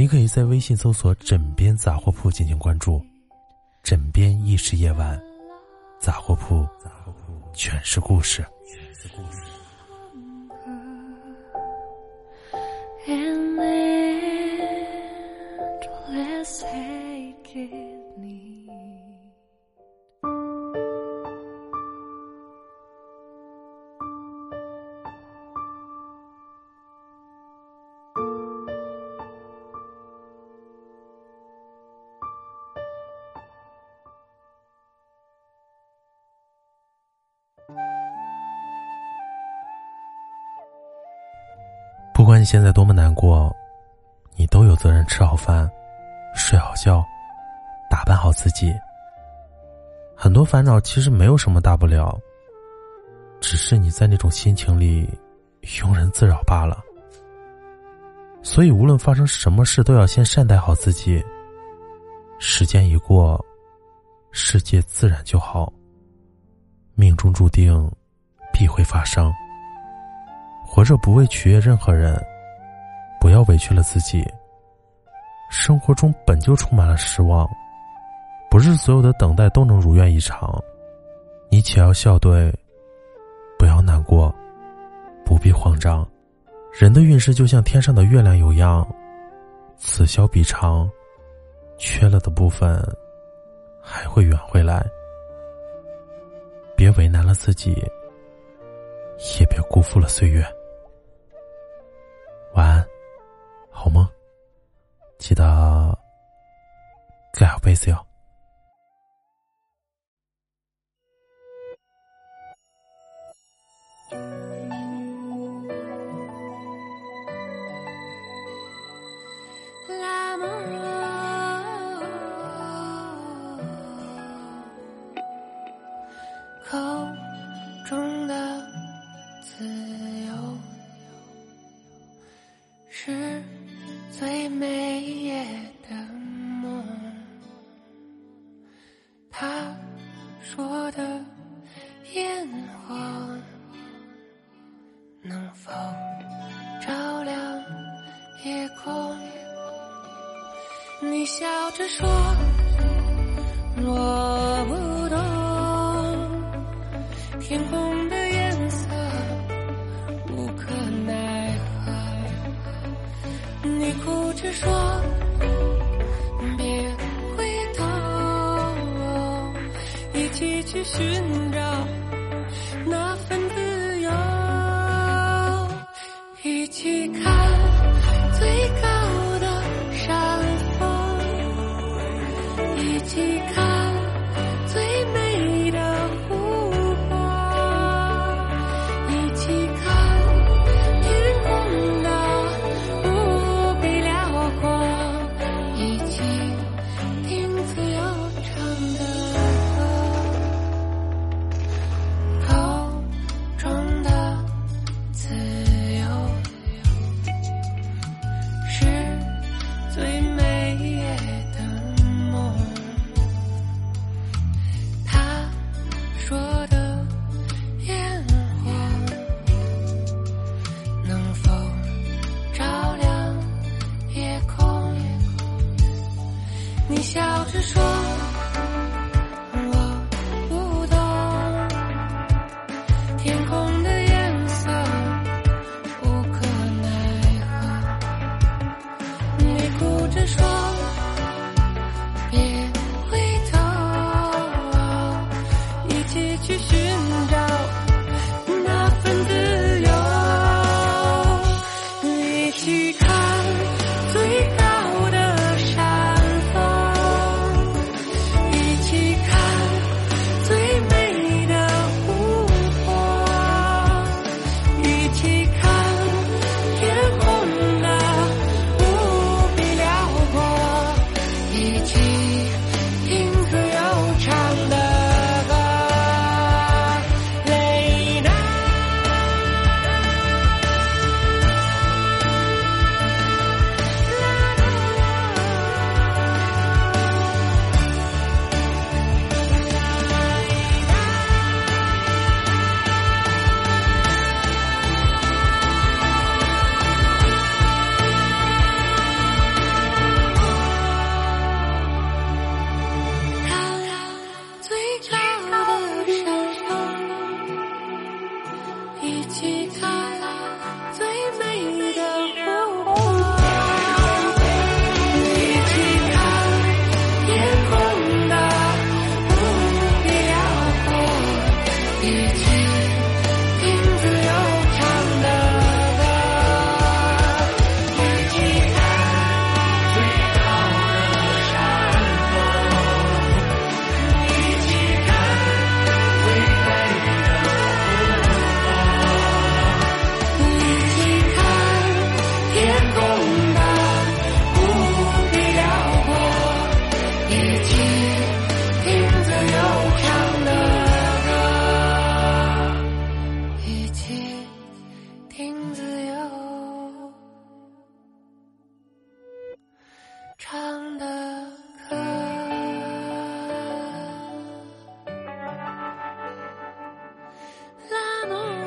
你可以在微信搜索“枕边杂货铺”进行关注，“枕边亦是夜晚”，杂货铺全是故事。不管你现在多么难过，你都有责任吃好饭、睡好觉、打扮好自己。很多烦恼其实没有什么大不了，只是你在那种心情里庸人自扰罢了。所以，无论发生什么事，都要先善待好自己。时间一过，世界自然就好。命中注定，必会发生。活着不为取悦任何人，不要委屈了自己。生活中本就充满了失望，不是所有的等待都能如愿以偿。你且要笑对，不要难过，不必慌张。人的运势就像天上的月亮有样，此消彼长，缺了的部分还会圆回来。别为难了自己，也别辜负了岁月。晚安，好梦。记得盖好被子哟。说的烟火能否照亮夜空？你笑着说，我不懂天空的颜色，无可奈何。你。哭着说，去寻找那说的烟火能否照亮夜空？你笑着说。起看听自由，唱的歌，那么。